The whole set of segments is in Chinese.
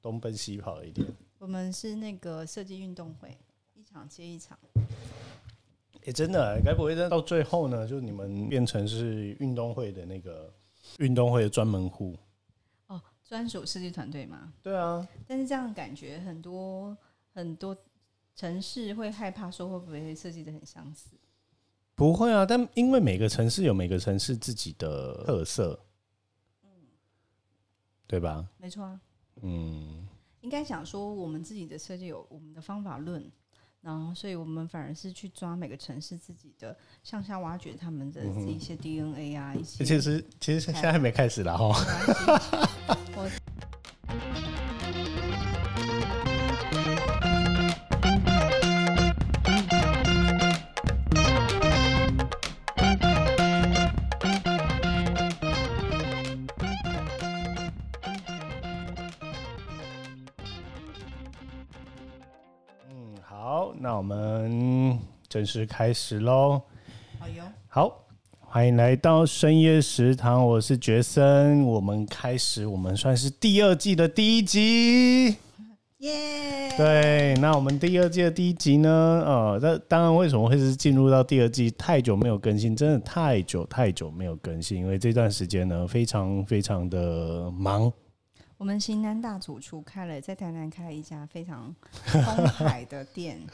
东奔西跑一点。我们是那个设计运动会，一场接一场。哎，真的，该不会到最后呢，就你们变成是运动会的那个运动会的专门户？哦，专属设计团队吗。对啊。但是这样感觉很多很多城市会害怕说会不会设计的很相似？不会啊，但因为每个城市有每个城市自己的特色，嗯，对吧？没错啊。嗯，应该想说我们自己的设计有我们的方法论。然后，所以我们反而是去抓每个城市自己的，向下挖掘他们的一些 DNA 啊，一些。其实，其实现在还没开始了哈。正式开始喽！好哟，好，欢迎来到深夜食堂，我是杰森。我们开始，我们算是第二季的第一集，耶！对，那我们第二季的第一集呢？呃，那当然，为什么会是进入到第二季？太久没有更新，真的太久太久没有更新，因为这段时间呢，非常非常的忙。我们型南大主厨开了在台南开了一家非常风海的店。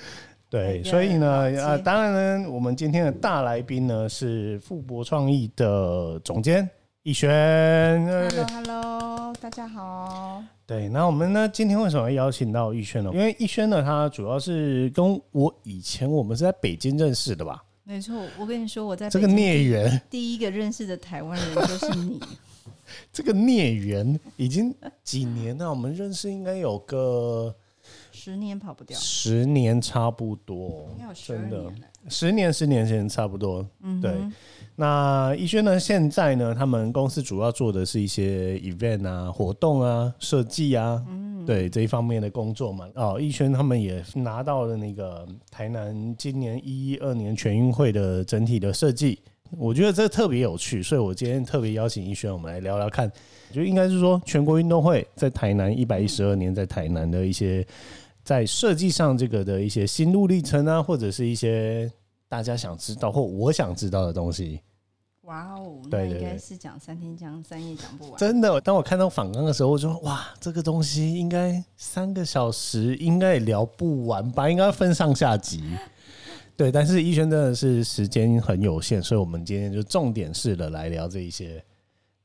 对，所以呢，呃，当然呢，我们今天的大来宾呢是富博创意的总监逸轩。Hello，Hello，大家好。对，那我们呢今天为什么要邀请到逸轩呢？因为逸轩呢，他主要是跟我以前我们是在北京认识的吧？没错，我跟你说，我在这个孽缘，第一个认识的台湾人就是你。这个孽缘已经几年了，我们认识应该有个。十年跑不掉，十年差不多，真的，十年十年前差不多。嗯，对。那逸轩呢？现在呢？他们公司主要做的是一些 event 啊、活动啊、设计啊，嗯，对这一方面的工作嘛。哦，逸轩他们也拿到了那个台南今年一一二年全运会的整体的设计，我觉得这特别有趣，所以我今天特别邀请逸轩，我们来聊聊看，就应该是说全国运动会在台南一百一十二年在台南的一些。在设计上，这个的一些心路历程啊，或者是一些大家想知道或我想知道的东西。哇哦，那应该是讲三天讲三夜讲不完。真的，当我看到访纲的时候，我说哇，这个东西应该三个小时应该也聊不完吧？应该分上下集。对，但是逸轩真的是时间很有限，所以我们今天就重点式的来聊这一些。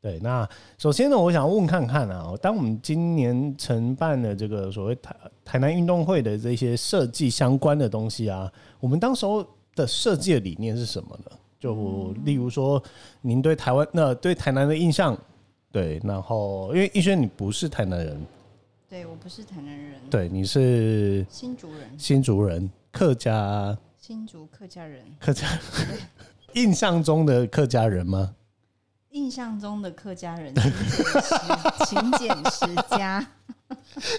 对，那首先呢，我想问看看啊，当我们今年承办的这个所谓台台南运动会的这些设计相关的东西啊，我们当时候的设计的理念是什么呢？就例如说，您对台湾那对台南的印象，对，然后因为逸轩你不是台南人，对我不是台南人，对，你是新竹人，新竹人，客家，新竹客家人，客家，印象中的客家人吗？印象中的客家人，勤俭持家，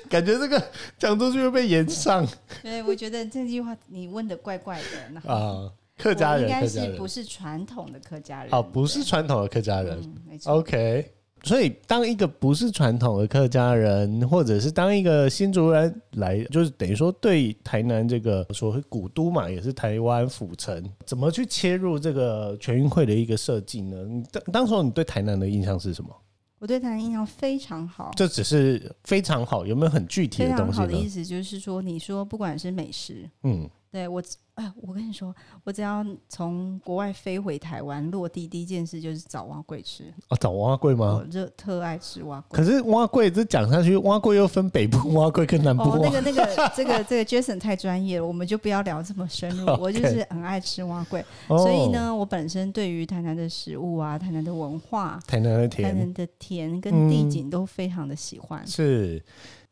感觉这个讲出去会被延上。对，我觉得这句话你问的怪怪的。啊，客家人应该是不是传统的客家人？哦，不是传统的客家人。没错。OK。所以，当一个不是传统的客家人，或者是当一个新族人来，就是等于说对台南这个所谓古都嘛，也是台湾府城，怎么去切入这个全运会的一个设计呢？当当时你对台南的印象是什么？我对台南印象非常好，这只是非常好，有没有很具体的东西？非常好的意思就是说，你说不管是美食，嗯。对我，哎，我跟你说，我只要从国外飞回台湾落地，第一件事就是找蛙桂吃。哦，找蛙桂吗？我就特爱吃蛙桂。可是蛙桂这讲下去，蛙桂又分北部蛙桂跟南部。哦，那个、那个、这个、这个 Jason 太专业了，我们就不要聊这么深入。我就是很爱吃蛙桂，所以呢，我本身对于台南的食物啊，台南的文化，台南的甜，台南的甜跟地景都非常的喜欢。是。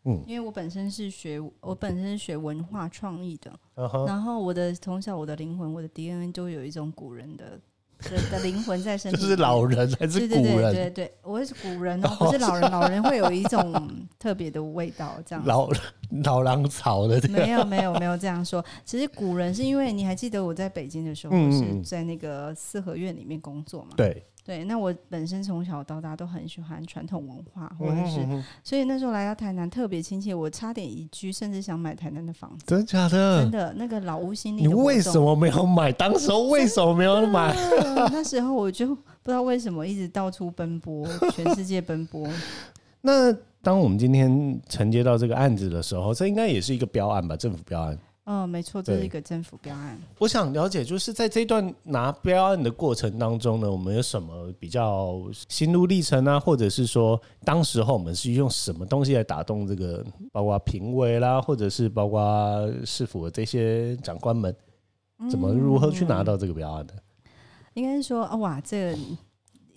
嗯，因为我本身是学我本身是学文化创意的，然后我的从小我的灵魂我的 DNA 就有一种古人的的灵魂在身体，是老人还是古人？对对对对，我是古人哦，不是老人，老人会有一种特别的味道，这样。老老狼草的。没有没有没有这样说，其实古人是因为你还记得我在北京的时候是在那个四合院里面工作嘛？对对，那我本身从小到大都很喜欢传统文化，或者是所以那时候来到台南特别亲切，我差点移居，甚至想买台南的房子。真的假的？真的，那个老屋新你为什么没有买？当时为什么没有买？那时候我就不知道为什么一直到处奔波，全世界奔波。那当我们今天承接到这个案子的时候，这应该也是一个标案吧？政府标案。嗯，没错，这是一个政府标案。我想了解，就是在这段拿标案的过程当中呢，我们有什么比较心路历程啊？或者是说，当时候我们是用什么东西来打动这个，包括评委啦，或者是包括市府的这些长官们，怎么如何去拿到这个标案的？应该是说，哇，这。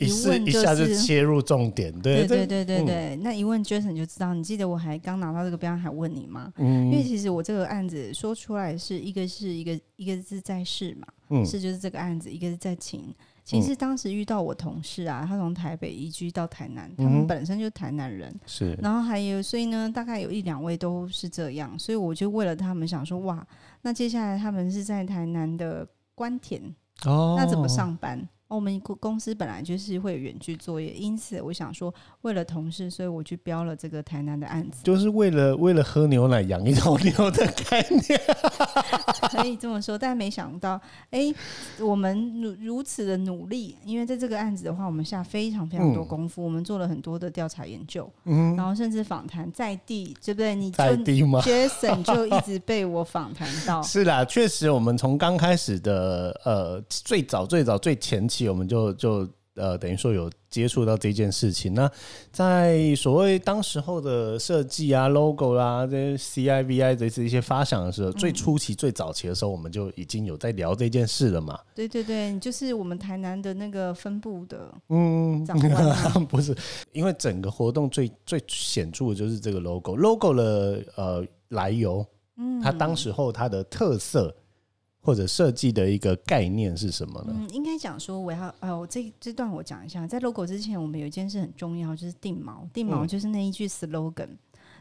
一问一下就切入重点，对对对对对那一问 Jason 就知道。你记得我还刚拿到这个标，还问你吗？嗯，因为其实我这个案子说出来是一个是一个一个是在市嘛，嗯，是就是这个案子，一个是在秦。其实当时遇到我同事啊，他从台北移居到台南，他们本身就是台南人，是。然后还有，所以呢，大概有一两位都是这样，所以我就为了他们想说，哇，那接下来他们是在台南的关田，哦，那怎么上班？我们公公司本来就是会有远距作业，因此我想说，为了同事，所以我去标了这个台南的案子，就是为了为了喝牛奶养一头牛的概念，可以这么说。但没想到，哎，我们如如此的努力，因为在这个案子的话，我们下非常非常多功夫，我们做了很多的调查研究，嗯，然后甚至访谈在地，对不对？你在地吗？Jason 就一直被我访谈到，是啦，确实，我们从刚开始的呃最早最早最前期。我们就就呃，等于说有接触到这件事情。那在所谓当时候的设计啊、logo 啦、这些 CIVI 这是一些发想的时候，最初期、最早期的时候，我们就已经有在聊这件事了嘛。对对对，就是我们台南的那个分部的，嗯，长官 不是，因为整个活动最最显著的就是这个 logo，logo 的呃来由，嗯，它当时候它的特色。或者设计的一个概念是什么呢？嗯，应该讲说，我要呃，这这段我讲一下，在 logo 之前，我们有一件事很重要，就是定锚。定锚就是那一句 slogan。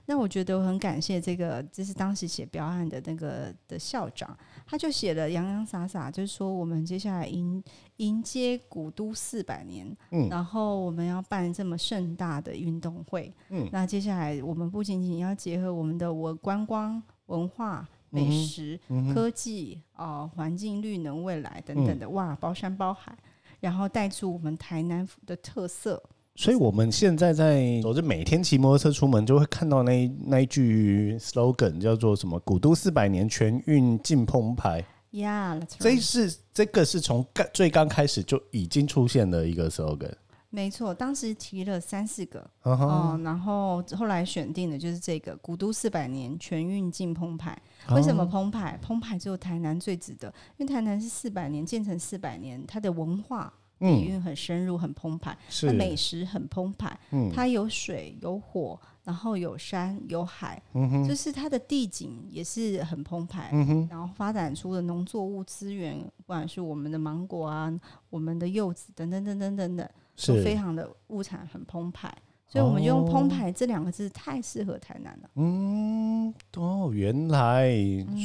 那我觉得我很感谢这个，就是当时写标案的那个的校长，他就写了洋洋洒洒，就是说我们接下来迎迎接古都四百年，嗯，然后我们要办这么盛大的运动会，嗯，那接下来我们不仅仅要结合我们的文观光文化。美食、科技、哦，环境、绿能、未来等等的，哇，包山包海，然后带出我们台南的特色。所以，我们现在在，我是每天骑摩托车出门，就会看到那那一句 slogan，叫做什么“古都四百年，全运进澎湃”。Yeah，这是这个是从刚最刚开始就已经出现的一个 slogan。没错，当时提了三四个，哦，然后后来选定的就是这个“古都四百年，全运进澎湃”。为什么澎湃？澎湃只有台南最值得，因为台南是四百年建成四百年，它的文化底蕴很深入，很澎湃，它美食很澎湃，它有水有火，然后有山有海，嗯就是它的地景也是很澎湃，嗯然后发展出的农作物资源，不管是我们的芒果啊，我们的柚子等等等等等等。都非常的物产很澎湃，所以我们用“澎湃”这两个字太适合台南了。嗯，哦，原来，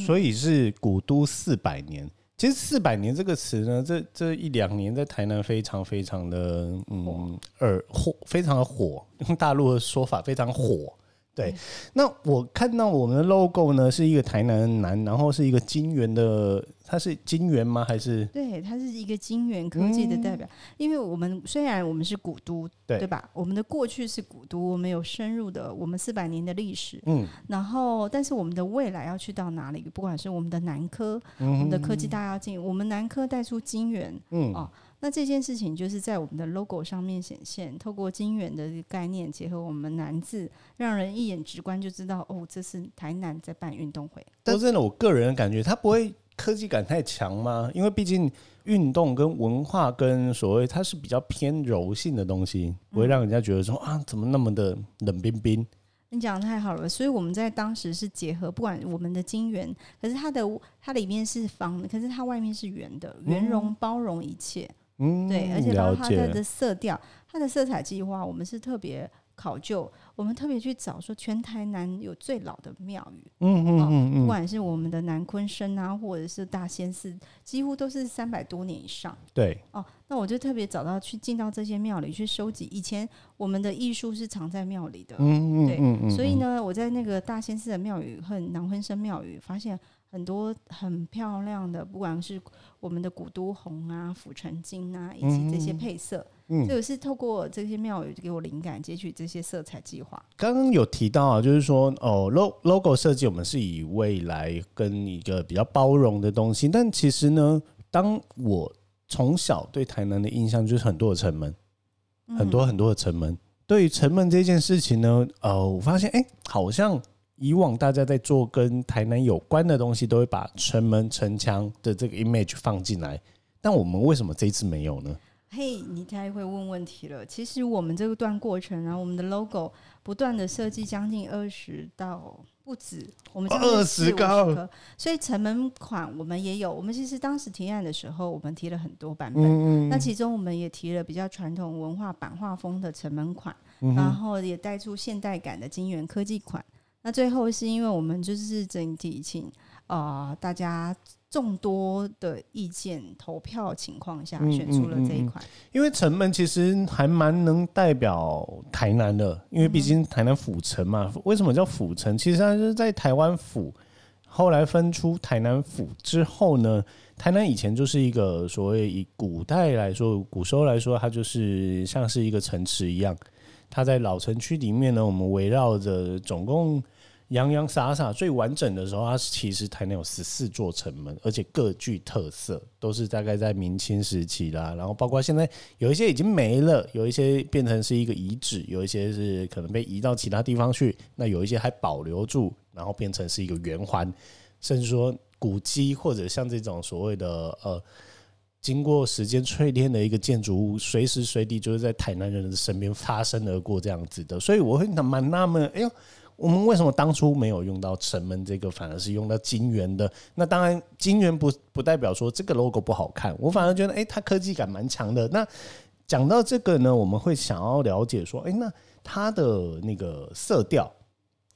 所以是古都四百年。其实“四百年”这个词呢，这这一两年在台南非常非常的嗯，耳火，非常的火。用大陆的说法，非常火。对，那我看到我们的 logo 呢，是一个台南南，然后是一个金源的，它是金源吗？还是？对，它是一个金源科技的代表。因为我们虽然我们是古都，对吧？我们的过去是古都，我们有深入的我们四百年的历史。嗯，然后但是我们的未来要去到哪里？不管是我们的南科，我们的科技大跃进，我们南科带出金源，嗯哦。那这件事情就是在我们的 logo 上面显现，透过金源的概念结合我们南字，让人一眼直观就知道哦，这是台南在办运动会。但真的，我个人感觉它不会科技感太强吗？因为毕竟运动跟文化跟所谓它是比较偏柔性的东西，不会让人家觉得说啊，怎么那么的冷冰冰。你讲的太好了，所以我们在当时是结合，不管我们的金圆，可是它的它里面是方的，可是它外面是圆的，圆融包容一切。嗯，对，而且包括它的的色调，它的色彩计划，我们是特别考究，我们特别去找说全台南有最老的庙宇，嗯嗯嗯嗯，不管是我们的南昆生啊，或者是大仙寺，几乎都是三百多年以上。对，哦，那我就特别找到去进到这些庙里去收集。以前我们的艺术是藏在庙里的，嗯嗯对，嗯嗯，所以呢，我在那个大仙寺的庙宇和南昆生庙宇发现很多很漂亮的，不管是我们的古都红啊、府城金啊，以及这些配色。嗯，这个是透过这些庙宇给我灵感，截取这些色彩计划。刚刚有提到啊，就是说哦，log logo 设计我们是以未来跟一个比较包容的东西，但其实呢，当我从小对台南的印象就是很多的城门，很多很多的城门。对于城门这件事情呢，呃，我发现哎，好像以往大家在做跟台南有关的东西，都会把城门、城墙的这个 image 放进来，但我们为什么这一次没有呢？嘿，你太会问问题了。其实我们这个段过程啊，我们的 logo 不断的设计将近二十到不止，我们二十个，所以城门款我们也有。我们其实当时提案的时候，我们提了很多版本。那其中我们也提了比较传统文化版画风的城门款，然后也带出现代感的金源科技款。那最后是因为我们就是整体请啊大家。众多的意见投票情况下，选出了这一款。因为城门其实还蛮能代表台南的，因为毕竟台南府城嘛。为什么叫府城？其实它是在台湾府，后来分出台南府之后呢，台南以前就是一个所谓以古代来说，古时候来说，它就是像是一个城池一样。它在老城区里面呢，我们围绕着总共。洋洋洒洒最完整的时候，它其实台南有十四座城门，而且各具特色，都是大概在明清时期啦。然后包括现在有一些已经没了，有一些变成是一个遗址，有一些是可能被移到其他地方去。那有一些还保留住，然后变成是一个圆环，甚至说古迹或者像这种所谓的呃，经过时间淬炼的一个建筑物，随时随地就是在台南人的身边擦身而过这样子的。所以我会蛮纳闷，哎呦。我们为什么当初没有用到城门这个，反而是用到金元的？那当然，金元不不代表说这个 logo 不好看，我反而觉得，哎，它科技感蛮强的。那讲到这个呢，我们会想要了解说，哎，那它的那个色调，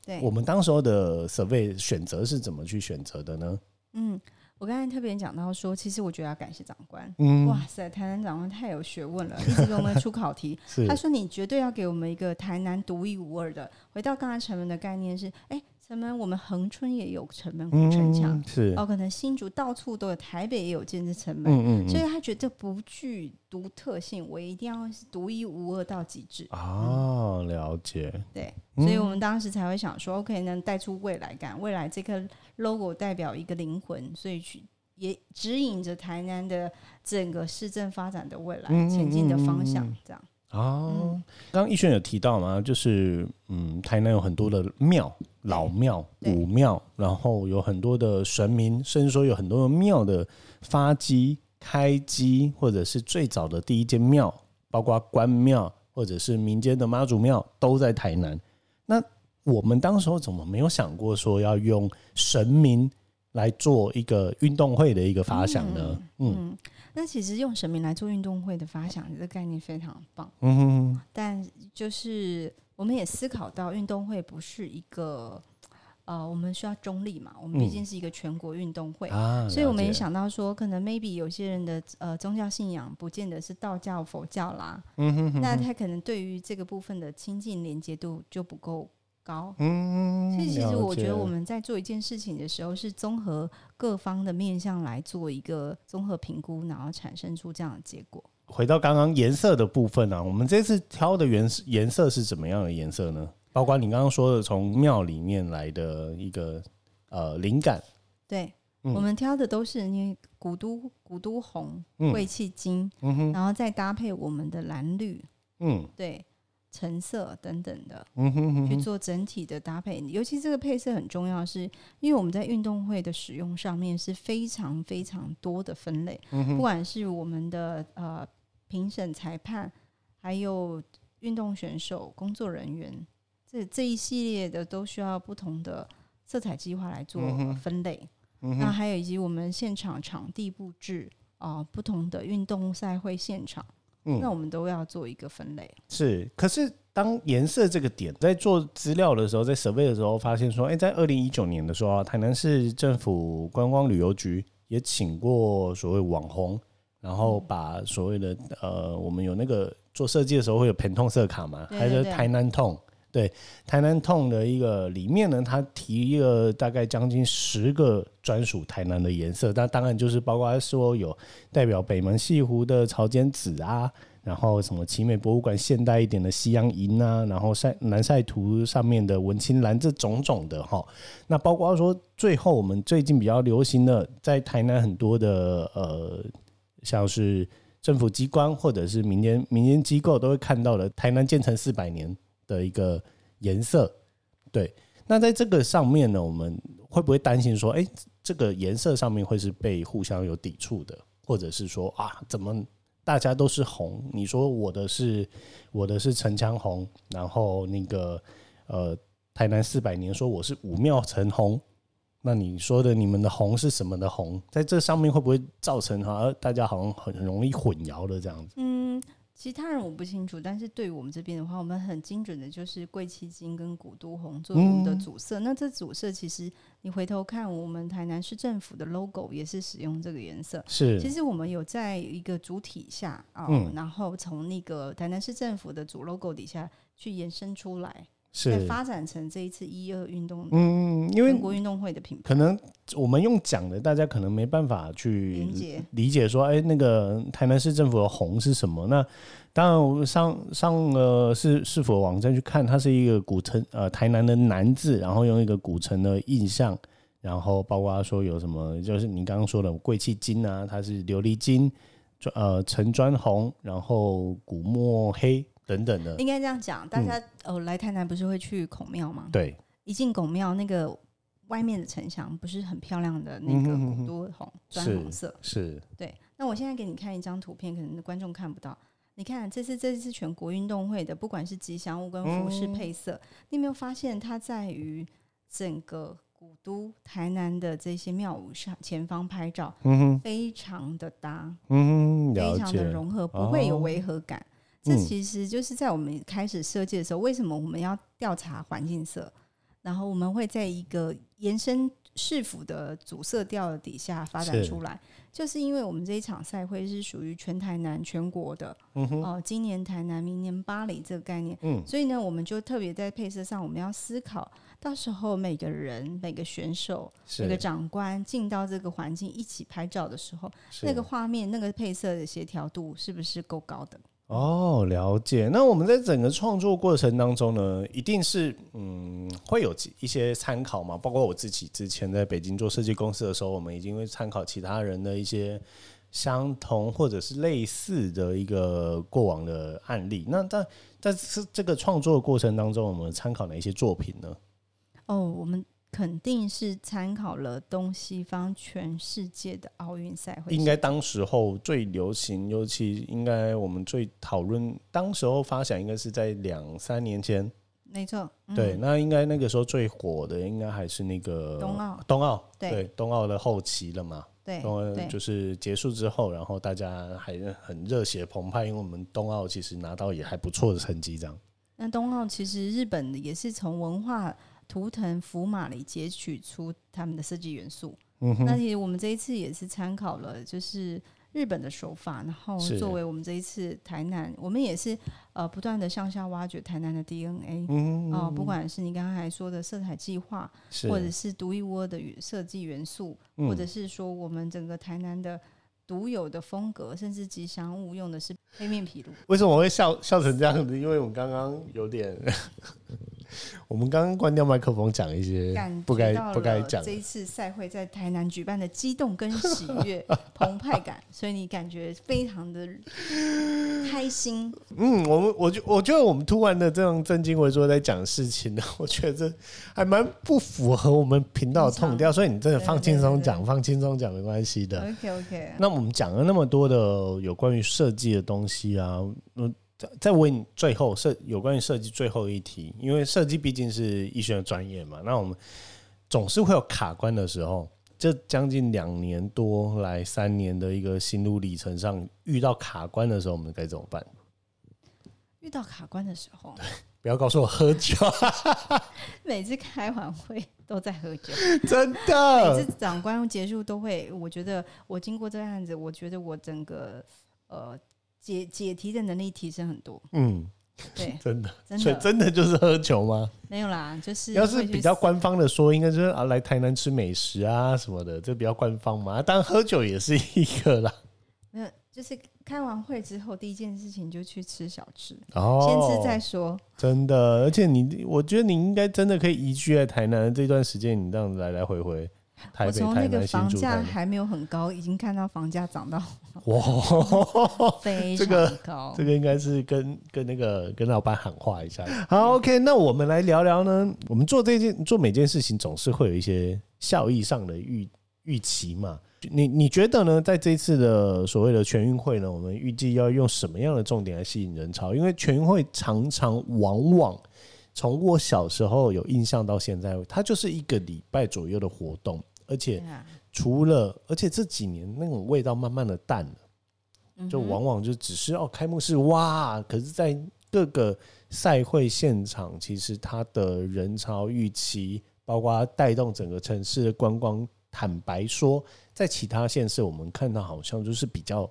对，我们当时候的 survey 选择是怎么去选择的呢？嗯。我刚才特别讲到说，其实我觉得要感谢长官。哇塞，台南长官太有学问了，一直给我们出考题。他说你绝对要给我们一个台南独一无二的。回到刚才陈文的概念是，哎。城门，我们恒春也有城门古城墙，是。哦，可能新竹到处都有，台北也有建设城门，嗯嗯，所以他觉得不具独特性，我一定要是独一无二到极致。哦，了解，对，所以我们当时才会想说，OK，能带出未来感，未来这个 logo 代表一个灵魂，所以去也指引着台南的整个市政发展的未来前进的方向，这样。哦，刚刚逸轩有提到嘛，就是嗯，台南有很多的庙，老庙、古庙，然后有很多的神明，甚至说有很多的庙的发基、开基，或者是最早的第一间庙，包括关庙或者是民间的妈祖庙，都在台南。那我们当时候怎么没有想过说要用神明来做一个运动会的一个发想呢？嗯。那其实用神明来做运动会的发想，这个概念非常棒。嗯哼。但就是我们也思考到，运动会不是一个呃，我们需要中立嘛？我们毕竟是一个全国运动会啊，所以我们也想到说，可能 maybe 有些人的呃宗教信仰不见得是道教、佛教啦。嗯哼。那他可能对于这个部分的亲近连接度就不够。高，嗯，所以其实我觉得我们在做一件事情的时候，是综合各方的面向来做一个综合评估，然后产生出这样的结果。回到刚刚颜色的部分呢，我们这次挑的颜颜色是怎么样的颜色呢？包括你刚刚说的从庙里面来的一个呃灵感，对我们挑的都是因为古都古都红、贵气金，嗯然后再搭配我们的蓝绿，嗯，对。橙色等等的，嗯哼去做整体的搭配，尤其这个配色很重要，是因为我们在运动会的使用上面是非常非常多的分类，不管是我们的呃评审、裁判，还有运动选手、工作人员，这这一系列的都需要不同的色彩计划来做分类。那还有以及我们现场场地布置啊，不同的运动赛会现场。那我们都要做一个分类。是，可是当颜色这个点在做资料的时候，在 survey 的时候发现说，哎，在二零一九年的时候，台南市政府观光旅游局也请过所谓网红，然后把所谓的呃，我们有那个做设计的时候会有疼痛色卡嘛，还有台南痛。对台南痛的一个里面呢，它提了大概将近十个专属台南的颜色，那当然就是包括说有代表北门西湖的潮间紫啊，然后什么奇美博物馆现代一点的西洋银啊，然后晒南晒图上面的文青蓝这种种的哈，那包括说最后我们最近比较流行的，在台南很多的呃，像是政府机关或者是民间民间机构都会看到的台南建成四百年。的一个颜色，对。那在这个上面呢，我们会不会担心说，哎，这个颜色上面会是被互相有抵触的，或者是说啊，怎么大家都是红？你说我的是我的是城墙红，然后那个呃台南四百年说我是武庙城红，那你说的你们的红是什么的红？在这上面会不会造成哈大家好像很容易混淆的这样子？嗯。其他人我不清楚，但是对于我们这边的话，我们很精准的，就是贵七金跟古都红作为我们的主色。那这主色其实你回头看，我们台南市政府的 logo 也是使用这个颜色。是，其实我们有在一个主体下啊，然后从那个台南市政府的主 logo 底下去延伸出来。是。发展成这一次一二运动，嗯，因为全国运动会的品牌，可能我们用讲的，大家可能没办法去理解。说，哎，那个台南市政府的红是什么？那当然，我们上上了是是否网站去看，它是一个古城，呃，台南的南字，然后用一个古城的印象，然后包括说有什么，就是你刚刚说的贵气金啊，它是琉璃金，呃，橙砖红，然后古墨黑。等等的，应该这样讲。大家哦，来台南不是会去孔庙吗？对，一进孔庙，那个外面的城墙不是很漂亮的那个古都红砖红色，是。对，那我现在给你看一张图片，可能观众看不到。你看，这是这次全国运动会的，不管是吉祥物跟服饰配色，你有没有发现它在于整个古都台南的这些庙宇上前方拍照，嗯非常的搭，嗯，非常的融合，不会有违和感。这其实就是在我们开始设计的时候，为什么我们要调查环境色？然后我们会在一个延伸市府的主色调的底下发展出来，就是因为我们这一场赛会是属于全台南全国的，哦，今年台南，明年巴黎这个概念，嗯，所以呢，我们就特别在配色上，我们要思考，到时候每个人、每个选手、每个长官进到这个环境一起拍照的时候，那个画面、那个配色的协调度是不是够高的？哦，了解。那我们在整个创作过程当中呢，一定是嗯会有一些参考嘛。包括我自己之前在北京做设计公司的时候，我们已经会参考其他人的一些相同或者是类似的一个过往的案例。那在在这这个创作过程当中，我们参考哪些作品呢？哦，我们。肯定是参考了东西方全世界的奥运赛会，应该当时候最流行，尤其应该我们最讨论，当时候发想应该是在两三年前，没错，对，那应该那个时候最火的应该还是那个冬奥，冬奥，对，冬奥的后期了嘛，对，就是结束之后，然后大家还很热血澎湃，因为我们冬奥其实拿到也还不错的成绩，这样。那冬奥其实日本也是从文化。图腾符码里截取出他们的设计元素，那其实我们这一次也是参考了，就是日本的手法，然后作为我们这一次台南，我们也是呃不断的向下挖掘台南的 DNA，哦，不管是你刚刚还说的色彩计划，或者是独一无二的设计元素，或者是说我们整个台南的独有的风格，甚至吉祥物用的是黑面皮鹭。为什么我会笑笑成这样子？因为我刚刚有点。我们刚刚关掉麦克风，讲一些不该不该讲。这一次赛会在台南举办的激动跟喜悦、澎湃感，所以你感觉非常的开心。嗯，我们我就我觉得我们突然的这种正襟危坐在讲事情呢，我觉得还蛮不符合我们频道的痛调。所以你真的放轻松讲，放轻松讲没关系的。OK OK。那我们讲了那么多的有关于设计的东西啊，嗯。再问最后设有关于设计最后一题，因为设计毕竟是医学的专业嘛，那我们总是会有卡关的时候。这将近两年多来三年的一个心路历程上，遇到卡关的时候，我们该怎么办？遇到卡关的时候，不要告诉我喝酒。每次开完会都在喝酒，真的。每次长官结束都会，我觉得我经过这个案子，我觉得我整个呃解解题的能力提升很多。嗯，对，真的，所以真的就是喝酒吗？没有啦，就是要是比较官方的说，应该就是啊来台南吃美食啊什么的，这比较官方嘛。当然喝酒也是一个啦。没有就是开完会之后，第一件事情就去吃小吃，哦，先吃再说。真的，而且你，我觉得你应该真的可以移居在台南这段时间，你这样子来来回回。我从那个房价还没有很高，已经看到房价涨到 哇，非常高。这个应该是跟跟那个跟老板喊话一下。好，OK，那我们来聊聊呢。我们做这件做每件事情，总是会有一些效益上的预预期嘛。你你觉得呢？在这次的所谓的全运会呢，我们预计要用什么样的重点来吸引人潮？因为全运会常常往往从我小时候有印象到现在，它就是一个礼拜左右的活动。而且除了，而且这几年那种味道慢慢的淡了，就往往就只是哦开幕式哇，可是，在各个赛会现场，其实它的人潮预期，包括带动整个城市的观光，坦白说，在其他县市我们看到好像就是比较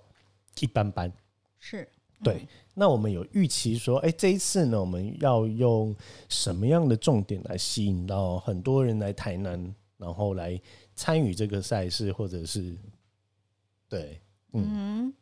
一般般。是对，那我们有预期说，哎，这一次呢，我们要用什么样的重点来吸引到很多人来台南，然后来。参与这个赛事，或者是对，嗯，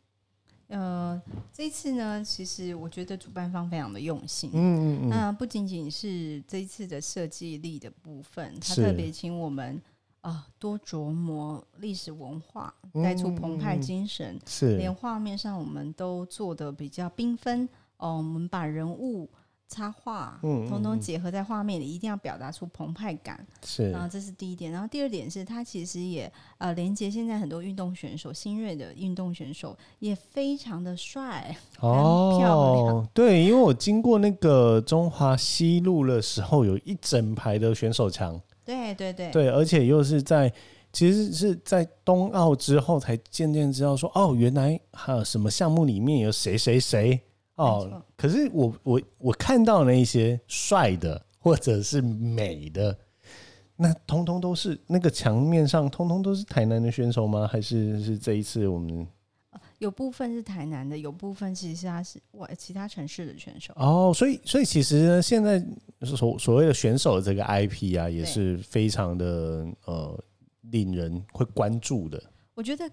呃，这次呢，其实我觉得主办方非常的用心，嗯嗯嗯，那不仅仅是这一次的设计力的部分，他特别请我们啊多琢磨历史文化，带出澎湃精神，是。连画面上我们都做的比较缤纷哦，我们把人物。插画，嗯，通通结合在画面里，一定要表达出澎湃感。是，然后这是第一点。然后第二点是，它其实也呃连接现在很多运动选手，新锐的运动选手也非常的帅，哦，漂亮。对，因为我经过那个中华西路的时候，有一整排的选手墙。对对对，对，而且又是在其实是在冬奥之后才渐渐知道说，哦，原来还有什么项目里面有谁谁谁。哦，可是我我我看到那一些帅的或者是美的，那通通都是那个墙面上通通都是台南的选手吗？还是是这一次我们有部分是台南的，有部分其实他是外其他城市的选手。哦，所以所以其实呢，现在所所谓的选手的这个 IP 啊，也是非常的呃令人会关注的。我觉得。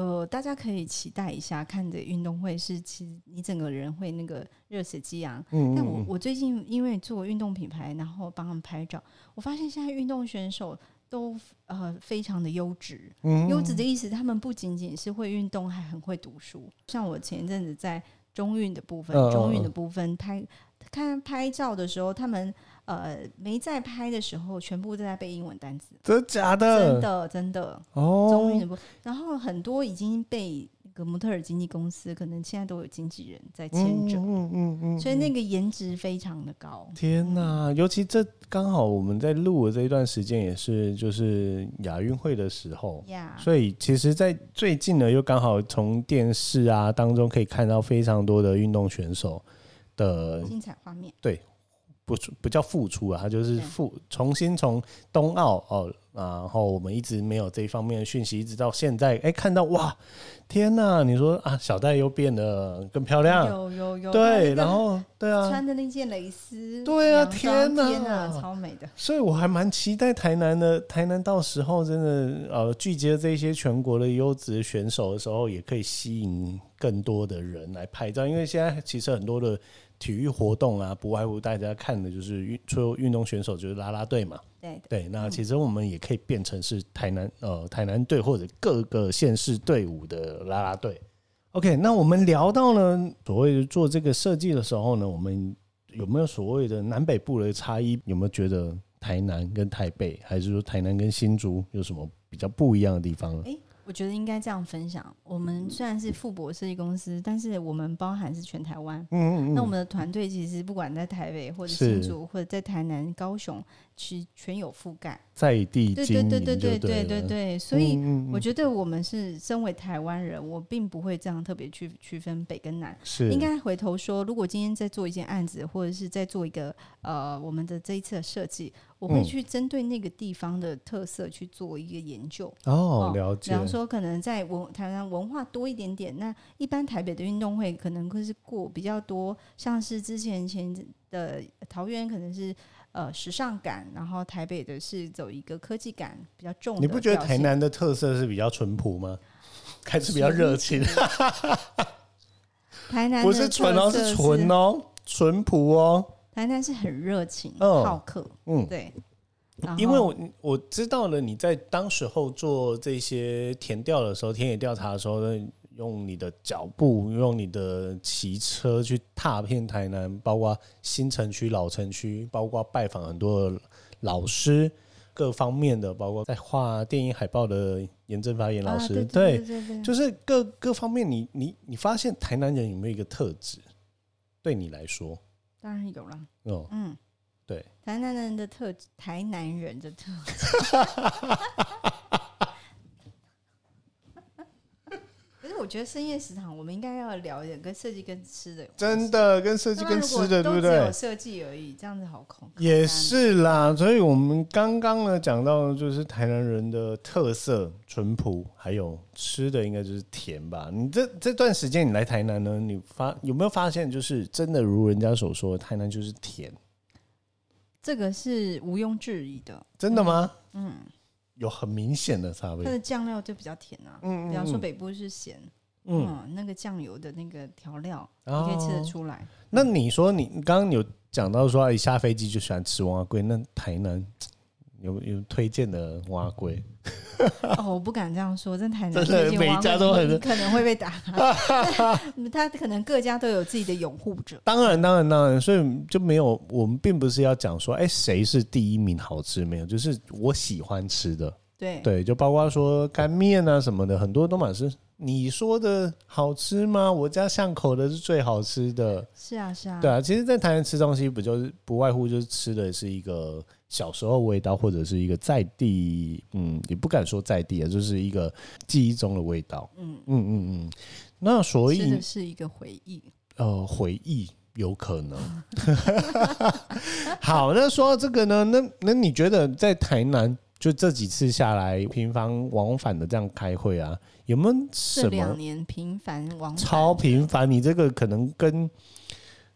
呃，大家可以期待一下，看着运动会是，其实你整个人会那个热血激昂。嗯但我我最近因为做运动品牌，然后帮他们拍照，我发现现在运动选手都呃非常的优质。嗯。优质的意思，他们不仅仅是会运动，还很会读书。像我前一阵子在中运的部分，中运的部分拍看拍照的时候，他们。呃，没在拍的时候，全部都在背英文单词。真的假的？真的真的哦。终于不，然后很多已经被那个模特儿经纪公司，可能现在都有经纪人在牵着。嗯嗯嗯。所以那个颜值非常的高。天哪！尤其这刚好我们在录的这一段时间，也是就是亚运会的时候。呀。所以其实，在最近呢，又刚好从电视啊当中可以看到非常多的运动选手的精彩画面。对。不不叫复出啊，他就是复重新从冬奥哦，然后我们一直没有这一方面的讯息，一直到现在，哎，看到哇，天呐！你说啊，小戴又变得更漂亮，有有有，对，然后对啊，穿的那件蕾丝，对啊，天呐，天呐，超美的。所以我还蛮期待台南的，台南到时候真的呃聚集了这些全国的优质选手的时候，也可以吸引更多的人来拍照，因为现在其实很多的。体育活动啊，不外乎大家看的就是运，除了运动选手就是啦啦队嘛。对对，那其实我们也可以变成是台南呃台南队或者各个县市队伍的啦啦队。OK，那我们聊到呢，所谓做这个设计的时候呢，我们有没有所谓的南北部的差异？有没有觉得台南跟台北，还是说台南跟新竹有什么比较不一样的地方呢？哎。我我觉得应该这样分享。我们虽然是富博设计公司，但是我们包含是全台湾。嗯嗯嗯。那我们的团队其实不管在台北或者新竹或者在台南、高雄，其实全有覆盖。在地对对对对对对对对。所以我觉得我们是身为台湾人，我并不会这样特别去区分北跟南。是。应该回头说，如果今天在做一件案子，或者是在做一个呃我们的这一次的设计。我会去针对那个地方的特色去做一个研究哦，了解。比方说，可能在文台湾文化多一点点，那一般台北的运动会可能会是过比较多，像是之前前的桃园可能是呃时尚感，然后台北的是走一个科技感比较重。你不觉得台南的特色是比较淳朴吗？还是比较热情？台南不是纯哦，是纯哦，淳朴哦。台南是很热情、好客，嗯，对。因为我我知道了，你在当时候做这些填调的时候，田野调查的时候，用你的脚步，用你的骑车去踏遍台南，包括新城区、老城区，包括拜访很多老师，各方面的，包括在画电影海报的严正发严老师，对，就是各各方面，你你你发现台南人有没有一个特质？对你来说？当然有了。哦，嗯，对，台南人的特质，台南人的特质。可是我觉得深夜食堂，我们应该要聊一点跟设计跟吃的。真的跟设计跟吃的，对不对？有设计而已，这样子好空。也是啦，所以我们刚刚呢讲到，就是台南人的特色淳朴，还有吃的应该就是甜吧。你这这段时间你来台南呢，你发有没有发现，就是真的如人家所说，台南就是甜？这个是毋庸置疑的。真的吗？嗯。有很明显的差别，它的酱料就比较甜啊。嗯比方说北部是咸，嗯，那个酱油的那个调料，你可以吃得出来。那你说你刚刚有讲到说，一下飞机就喜欢吃王阿贵，那台南有有推荐的蛙龟？哦，我不敢这样说，在台南推每家都很可能会被打。他可能各家都有自己的拥护者。当然，当然，当然，所以就没有我们并不是要讲说，哎，谁是第一名好吃没有？就是我喜欢吃的，对对，就包括说干面啊什么的，很多都满是。你说的好吃吗？我家巷口的是最好吃的。是啊，是啊。对啊，其实，在台南吃东西，不就是不外乎就是吃的是一个小时候味道，或者是一个在地，嗯，也不敢说在地啊，就是一个记忆中的味道。嗯嗯嗯嗯。那所以是一个回忆。呃，回忆有可能。好，那说到这个呢，那那你觉得在台南？就这几次下来，频繁往返的这样开会啊，有没有什么？两年频繁往超频繁，你这个可能跟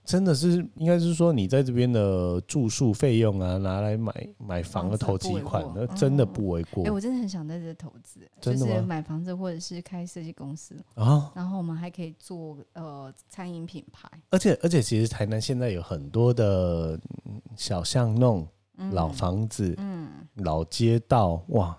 真的是应该是说，你在这边的住宿费用啊，拿来买买房的投期款，那真的不为过。哎，我真的很想在这投资，就是买房子或者是开设计公司啊。然后我们还可以做呃餐饮品牌，而且而且其实台南现在有很多的小巷弄。老房子，嗯，老街道，哇，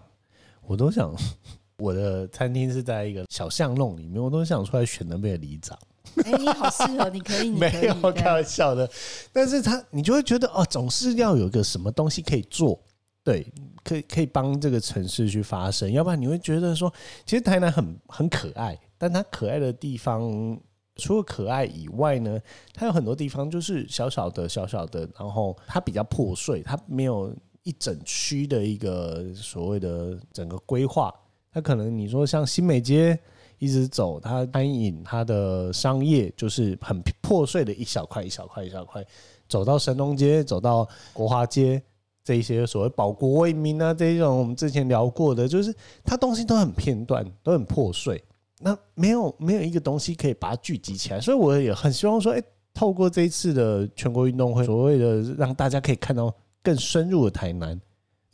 我都想，我的餐厅是在一个小巷弄里面，我都想出来选那边的里长。哎，你好适合，你可以，没有开玩笑的。但是他，你就会觉得哦，总是要有一个什么东西可以做，对，可以可以帮这个城市去发声，要不然你会觉得说，其实台南很很可爱，但它可爱的地方。除了可爱以外呢，它有很多地方就是小小的、小小的，然后它比较破碎，它没有一整区的一个所谓的整个规划。它可能你说像新美街一直走，它餐饮、它的商业就是很破碎的一小块、一小块、一小块，走到神农街、走到国华街这一些所谓保国为民啊这一种，我们之前聊过的，就是它东西都很片段，都很破碎。那没有没有一个东西可以把它聚集起来，所以我也很希望说，哎，透过这一次的全国运动会，所谓的让大家可以看到更深入的台南，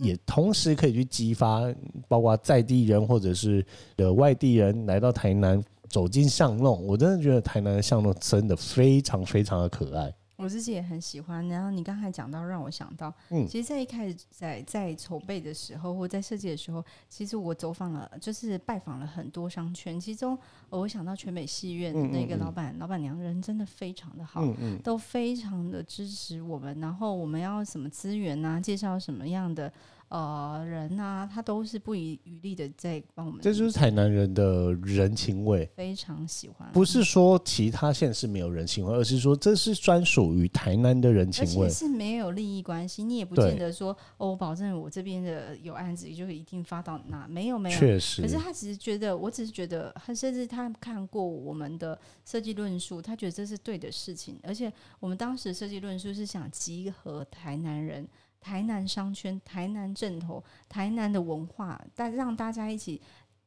也同时可以去激发，包括在地人或者是的外地人来到台南，走进巷弄。我真的觉得台南的巷弄真的非常非常的可爱。我自己也很喜欢。然后你刚才讲到，让我想到，嗯，其实，在一开始在在筹备的时候，或在设计的时候，其实我走访了，就是拜访了很多商圈。其中，我想到全美戏院那个老板、老板娘人真的非常的好，都非常的支持我们。然后我们要什么资源啊，介绍什么样的呃，人呐，他都是不遗余力的在帮我们。这就是台南人的人情味，非常喜欢。不是说其他县市没有人情味，而是说这是专属于台南的人情味。是没有利益关系，你也不见得说哦，我保证我这边的有案子就一定发到那，没有没有。确实。可是他只是觉得，我只是觉得，他甚至他看过我们的设计论述，他觉得这是对的事情。而且我们当时设计论述是想集合台南人。台南商圈、台南镇头、台南的文化，大让大家一起，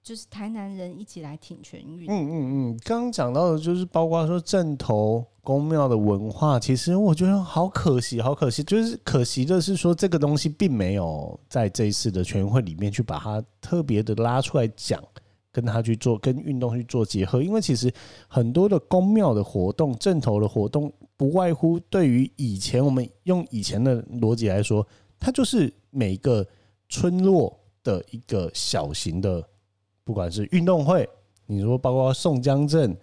就是台南人一起来挺全运。嗯嗯嗯，刚刚讲到的就是包括说镇头宫庙的文化，其实我觉得好可惜，好可惜，就是可惜的是说这个东西并没有在这一次的全运会里面去把它特别的拉出来讲，跟他去做跟运动去做结合，因为其实很多的宫庙的活动、镇头的活动。不外乎对于以前我们用以前的逻辑来说，它就是每个村落的一个小型的，不管是运动会，你说包括宋江镇，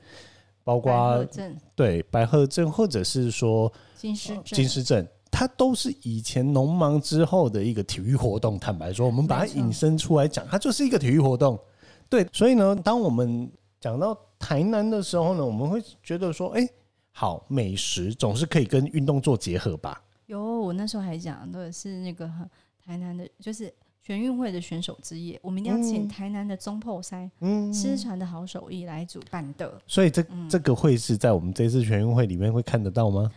包括对白鹤镇，或者是说金狮金狮镇，它都是以前农忙之后的一个体育活动。坦白说，我们把它引申出来讲，它就是一个体育活动。对，所以呢，当我们讲到台南的时候呢，我们会觉得说，哎。好，美食总是可以跟运动做结合吧？有，我那时候还讲的是那个台南的，就是全运会的选手之夜，我们一定要请台南的中破塞，嗯，失传的好手艺来主办的。所以这这个会是在我们这次全运会里面会看得到吗？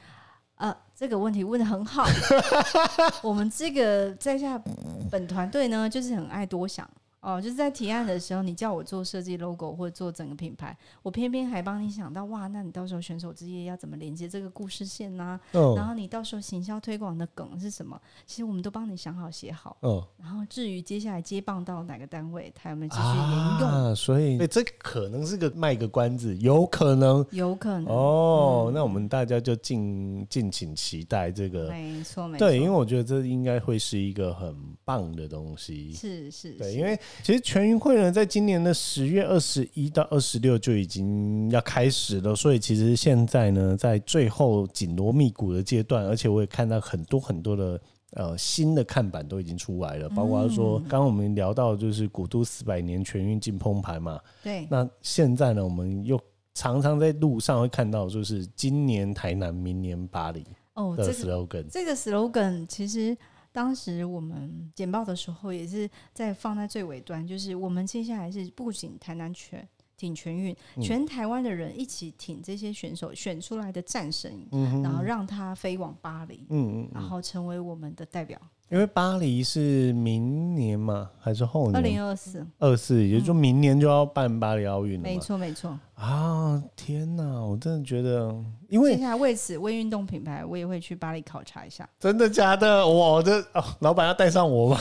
呃，这个问题问的很好。我们这个在下本团队呢，就是很爱多想。哦，就是在提案的时候，你叫我做设计 logo 或者做整个品牌，我偏偏还帮你想到哇，那你到时候选手之夜要怎么连接这个故事线呢？嗯，然后你到时候行销推广的梗是什么？其实我们都帮你想好写好。嗯，然后至于接下来接棒到哪个单位，他有没有继续沿用？所以，这可能是个卖个关子，有可能，有可能。哦，那我们大家就敬敬请期待这个。没错，没错。对，因为我觉得这应该会是一个很棒的东西。是是，对，因为。其实全运会呢，在今年的十月二十一到二十六就已经要开始了，所以其实现在呢，在最后紧锣密鼓的阶段，而且我也看到很多很多的呃新的看板都已经出来了，包括说刚刚我们聊到就是古都四百年全运进澎湃嘛，对，那现在呢，我们又常常在路上会看到，就是今年台南，明年巴黎哦的 slogan，这个 slogan 其实。当时我们简报的时候，也是在放在最尾端，就是我们接下来是不仅台南全挺全运，全台湾的人一起挺这些选手选出来的战神，然后让他飞往巴黎，嗯嗯，然后成为我们的代表。因为巴黎是明年嘛，还是后年？二零二四，二四，也就说明年就要办巴黎奥运了。没错，没错。啊，天哪！我真的觉得，因为接下来为此为运动品牌，我也会去巴黎考察一下。真的假的？我的哦，老板要带上我吗？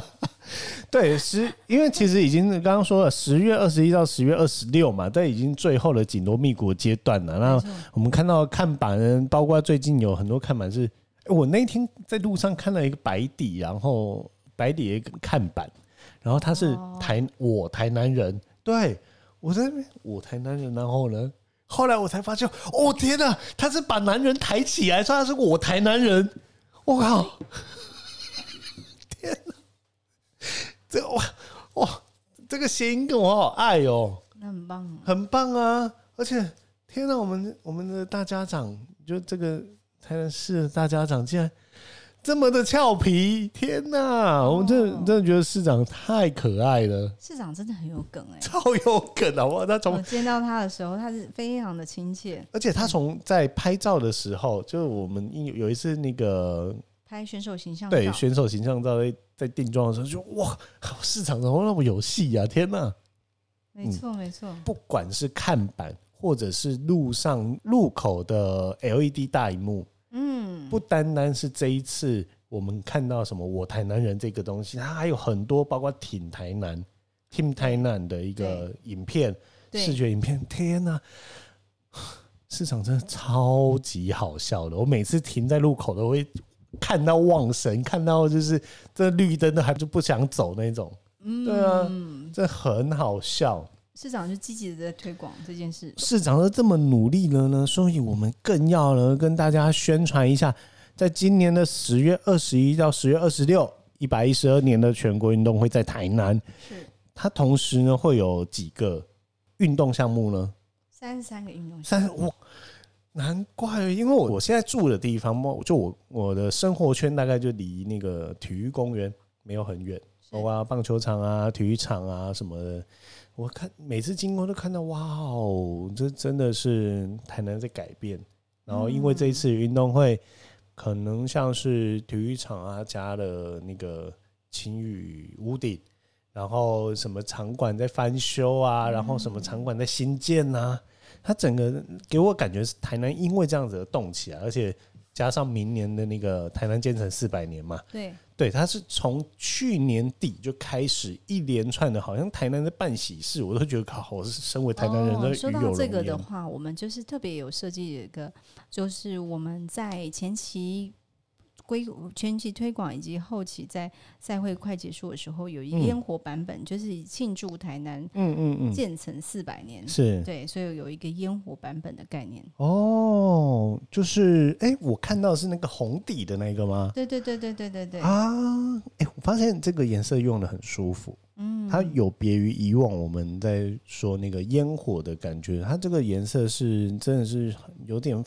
对，十，因为其实已经刚刚说了，十月二十一到十月二十六嘛，这已经最后的紧锣密鼓阶段了。那我们看到看板，包括最近有很多看板是。我那天在路上看到一个白底，然后白底一个看板，然后他是台我台南人，对我在那边我台南人，然后呢，后来我才发现，哦天哪，他是把男人抬起来，说他是我台南人，我靠，天哪，这哇哇，这个谐音梗我好爱哦，那很棒，很棒啊，而且天哪，我们我们的大家长就这个。台南市大家长竟然这么的俏皮，天哪！我们真的真的觉得市长太可爱了。市长真的很有梗哎，超有梗啊！我他从见到他的时候，他是非常的亲切，而且他从在拍照的时候，就是我们有有一次那个拍选手形象，对选手形象照在在定妆的时候，就哇，市场怎么那么有戏呀？天哪！没错没错，不管是看板或者是路上路口的 LED 大荧幕。嗯，不单单是这一次我们看到什么“我台南人”这个东西，它还有很多包括“挺台南 ”“Team 台南”的一个影片、视觉影片。天哪，市场真的超级好笑的！我每次停在路口都会看到望神，看到就是这绿灯的，还就不想走那种。嗯，对啊，这很好笑。市长就积极的在推广这件事，市长都这么努力了呢，所以我们更要呢跟大家宣传一下，在今年的十月二十一到十月二十六，一百一十二年的全国运动会在台南，是。它同时呢会有几个运动项目呢？三十三个运动项目。三我，难怪，因为我我现在住的地方，就我我的生活圈大概就离那个体育公园没有很远，包括棒球场啊、体育场啊什么的。我看每次经过都看到，哇哦，这真的是台南在改变。然后因为这一次运动会，可能像是体育场啊加了那个晴雨屋顶，然后什么场馆在翻修啊，然后什么场馆在新建呐，它整个给我感觉是台南因为这样子而动起来，而且加上明年的那个台南建成四百年嘛，对。对，他是从去年底就开始一连串的，好像台南在办喜事，我都觉得靠，我是身为台南人的说到这个的话，我们就是特别有设计一个，就是我们在前期。规前期推广以及后期在赛会快结束的时候，有一烟火版本，就是庆祝台南嗯嗯嗯建成四百年，是对，所以有一个烟火版本的概念。哦，就是哎，我看到是那个红底的那个吗？对对对对对对对啊！哎，我发现这个颜色用的很舒服，嗯，它有别于以往我们在说那个烟火的感觉，它这个颜色是真的是有点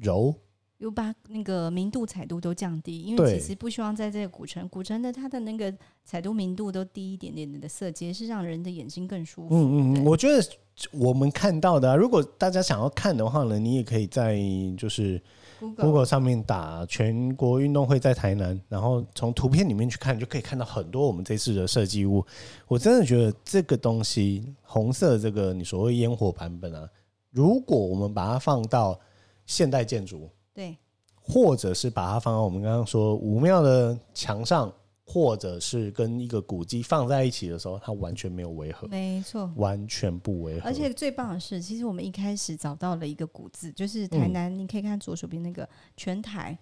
柔。又把那个明度、彩度都降低，因为其实不希望在这个古城，古城的它的那个彩度、明度都低一点点的色阶，是让人的眼睛更舒服。嗯嗯，我觉得我们看到的，如果大家想要看的话呢，你也可以在就是 Google 上面打“全国运动会在台南”，然后从图片里面去看，就可以看到很多我们这次的设计物。我真的觉得这个东西，红色这个你所谓烟火版本啊，如果我们把它放到现代建筑。对，或者是把它放到我们刚刚说武庙的墙上，或者是跟一个古迹放在一起的时候，它完全没有违和，没错，完全不违和。而且最棒的是，其实我们一开始找到了一个古字，就是台南，你可以看左手边那个全台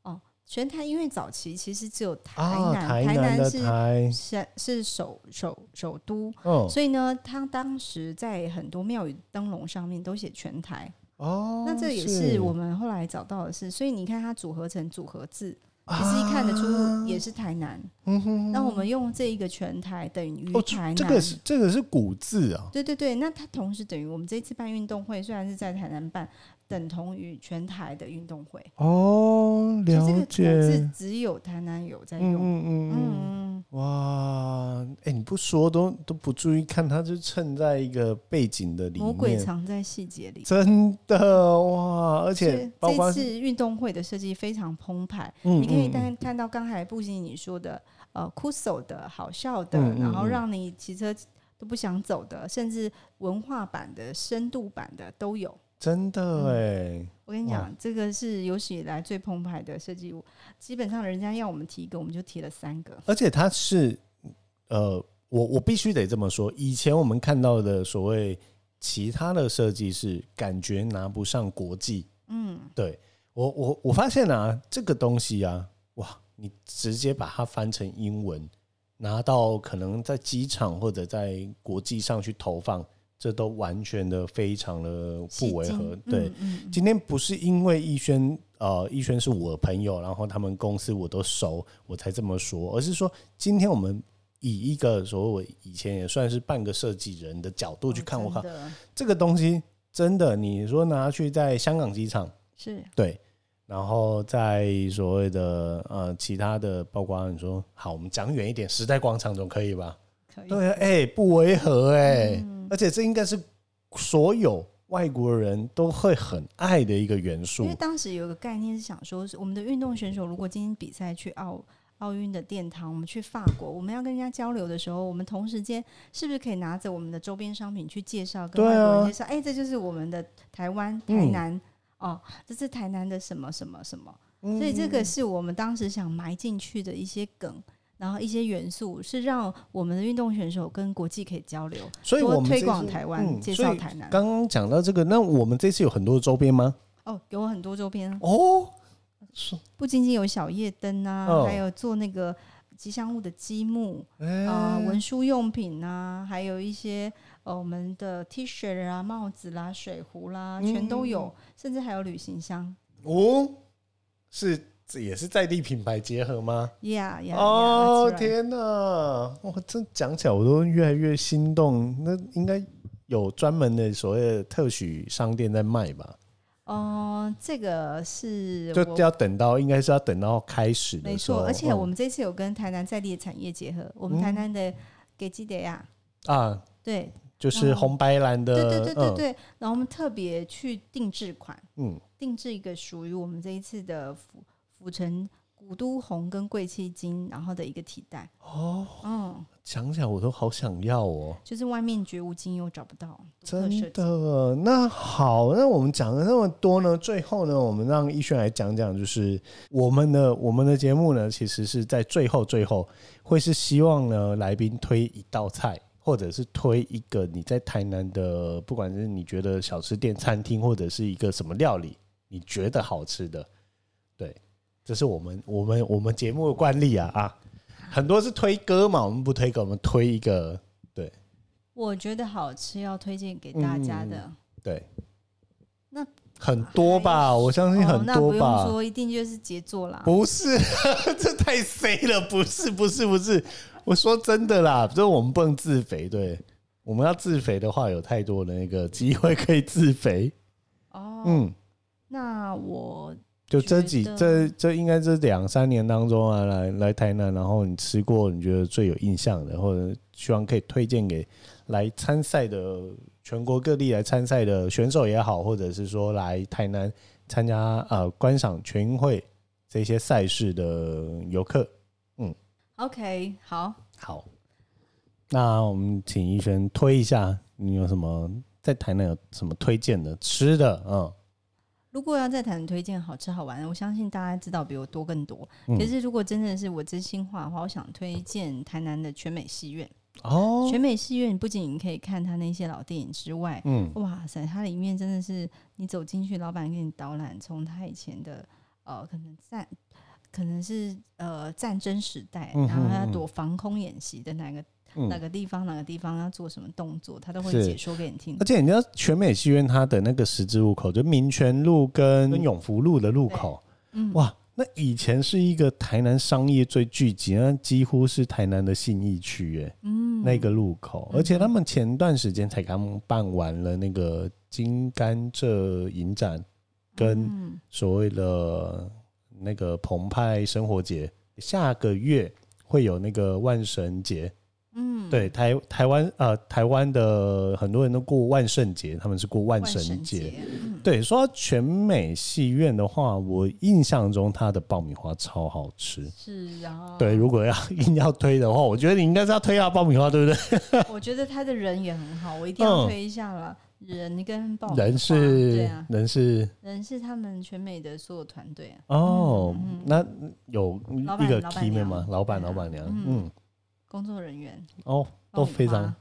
哦，全台，因为早期其实只有台南，台南是是是首首首都，所以呢，他当时在很多庙宇灯笼上面都写全台。哦，那这也是我们后来找到的是，所以你看它组合成组合字，其实一看得出也是台南。嗯哼，那我们用这一个全台等于台南，这个是这个是古字啊。对对对，那它同时等于我们这次办运动会，虽然是在台南办。等同于全台的运动会。哦，了解。是只有台南有在用，嗯嗯嗯哇，哎，你不说都都不注意看，它就衬在一个背景的里面，魔鬼藏在细节里，真的哇！而且这次运动会的设计非常澎湃，你可以看看到刚才布景你说的，呃，酷手的好笑的，然后让你骑车都不想走的，甚至文化版的、深度版的都有。真的哎，我跟你讲，这个是有史以来最澎湃的设计物。基本上，人家要我们提一个，我们就提了三个。而且它是，呃，我我必须得这么说，以前我们看到的所谓其他的设计是感觉拿不上国际。嗯，对我我我发现啊，这个东西啊，哇，你直接把它翻成英文，拿到可能在机场或者在国际上去投放。这都完全的非常的不违和。对，今天不是因为逸轩，呃，逸轩是我的朋友，然后他们公司我都熟，我才这么说，而是说今天我们以一个所谓我以前也算是半个设计人的角度去看，我靠，这个东西真的，你说拿去在香港机场是。对，然后在所谓的呃其他的，曝光你说好，我们讲远一点，时代广场总可以吧？对啊，哎，不违和哎，而且这应该是所有外国人都会很爱的一个元素。因为当时有个概念是想说，我们的运动选手如果今天比赛去奥奥运的殿堂，我们去法国，我们要跟人家交流的时候，我们同时间是不是可以拿着我们的周边商品去介绍，跟外国人介绍？哎，这就是我们的台湾台南哦，这是台南的什么什么什么，所以这个是我们当时想埋进去的一些梗。然后一些元素是让我们的运动选手跟国际可以交流，所以我们推广台湾，介绍台南。刚刚讲到这个，那我们这次有很多周边吗？哦，有很多周边哦，不仅仅有小夜灯啊，还有做那个吉祥物的积木啊，文书用品啊，还有一些呃我们的 T 恤啊、帽子啦、水壶啦，全都有，甚至还有旅行箱哦，是。这也是在地品牌结合吗？Yeah Yeah。哦天哪！我真讲起来我都越来越心动。那应该有专门的所谓的特许商店在卖吧？哦，这个是就要等到，应该是要等到开始的。没错，而且我们这次有跟台南在地的产业结合，我们台南的给基德呀啊，对，就是红白蓝的，对对对对对。然后我们特别去定制款，嗯，定制一个属于我们这一次的府府城。古都红跟贵气金，然后的一个替代哦，嗯，想想我都好想要哦，就是外面绝无仅有，找不到，真的。那好，那我们讲了那么多呢，最后呢，我们让逸轩来讲讲，就是我们的我们的节目呢，其实是在最后最后会是希望呢，来宾推一道菜，或者是推一个你在台南的，不管是你觉得小吃店、餐厅，或者是一个什么料理，你觉得好吃的，对。这是我们我们我们节目的惯例啊啊，很多是推歌嘛，我们不推歌，我们推一个对。我觉得好吃要推荐给大家的，对。那很多吧，我相信很多吧。那不用说，一定就是杰作啦。不是，这太 C 了，不是不是不是，我说真的啦，就是我们不能自肥，对，我们要自肥的话，有太多的那个机会可以自肥。哦，嗯，那我。就这几这这应该这两三年当中啊，来来台南，然后你吃过你觉得最有印象的，或者希望可以推荐给来参赛的全国各地来参赛的选手也好，或者是说来台南参加呃观赏全运会这些赛事的游客，嗯，OK，好，好，那我们请医生推一下，你有什么在台南有什么推荐的吃的，嗯。如果要在台南推荐好吃好玩的，我相信大家知道比我多更多。可是如果真的是我真心话的话，我想推荐台南的全美戏院。哦，全美戏院不仅可以看他那些老电影之外，嗯，哇塞，它里面真的是你走进去，老板给你导览，从他以前的呃，可能战，可能是呃战争时代，然后他躲防空演习的那个。哪个地方哪个地方要做什么动作，他都会解说给你听。而且你知道全美戏院它的那个十字路口，就民权路跟永福路的路口，哇，那以前是一个台南商业最聚集，那几乎是台南的信义区，哎，嗯，那个路口。而且他们前段时间才刚办完了那个金甘蔗影展，跟所谓的那个澎湃生活节，下个月会有那个万神节。嗯，对台台湾呃台湾的很多人都过万圣节，他们是过万圣节。对，说全美戏院的话，我印象中它的爆米花超好吃。是啊。对，如果要硬要推的话，我觉得你应该是要推下爆米花，对不对？我觉得他的人也很好，我一定要推一下了。人跟爆米花，人是人是人是他们全美的所有团队啊。哦，那有一个 team 吗？老板老板娘，嗯。工作人员哦，都非常，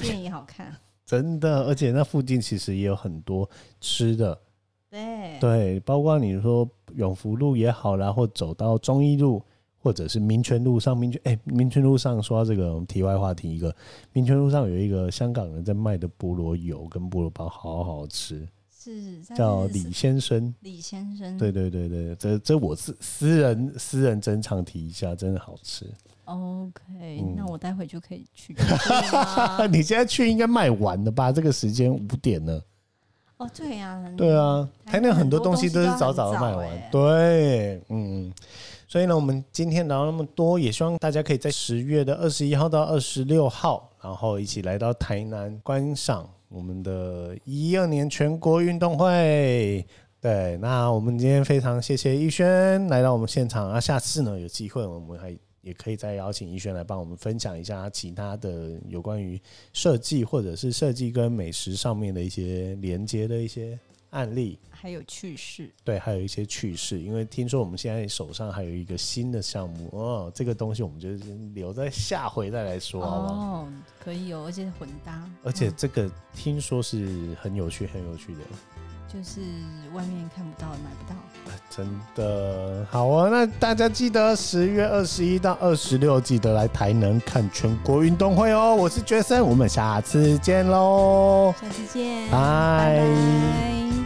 电影好看，真的，而且那附近其实也有很多吃的，对。对，包括你说永福路也好啦，或走到中一路，或者是民权路上，民权哎，民权路上说到这个，题外话题一个，民权路上有一个香港人在卖的菠萝油跟菠萝包，好好吃，是叫李先生，李先生，对对对对，这这我是私人私人珍藏提一下，真的好吃。OK，那我待会就可以去。你现在去应该卖完了吧？这个时间五点了。哦，对呀，对啊，台南很多东西都是早早的卖完。对，嗯，所以呢，我们今天聊那么多，也希望大家可以在十月的二十一号到二十六号，然后一起来到台南观赏我们的一二年全国运动会。对，那我们今天非常谢谢逸轩来到我们现场啊，下次呢有机会我们还。也可以再邀请逸轩来帮我们分享一下其他的有关于设计或者是设计跟美食上面的一些连接的一些案例，还有趣事。对，还有一些趣事，因为听说我们现在手上还有一个新的项目哦，这个东西我们就留在下回再来说，好不好？哦，可以哦，而且混搭，而且这个听说是很有趣、很有趣的。就是外面看不到，买不到。真的好啊！那大家记得十月二十一到二十六，记得来台南看全国运动会哦。我是杰森，我们下次见喽！下次见，拜。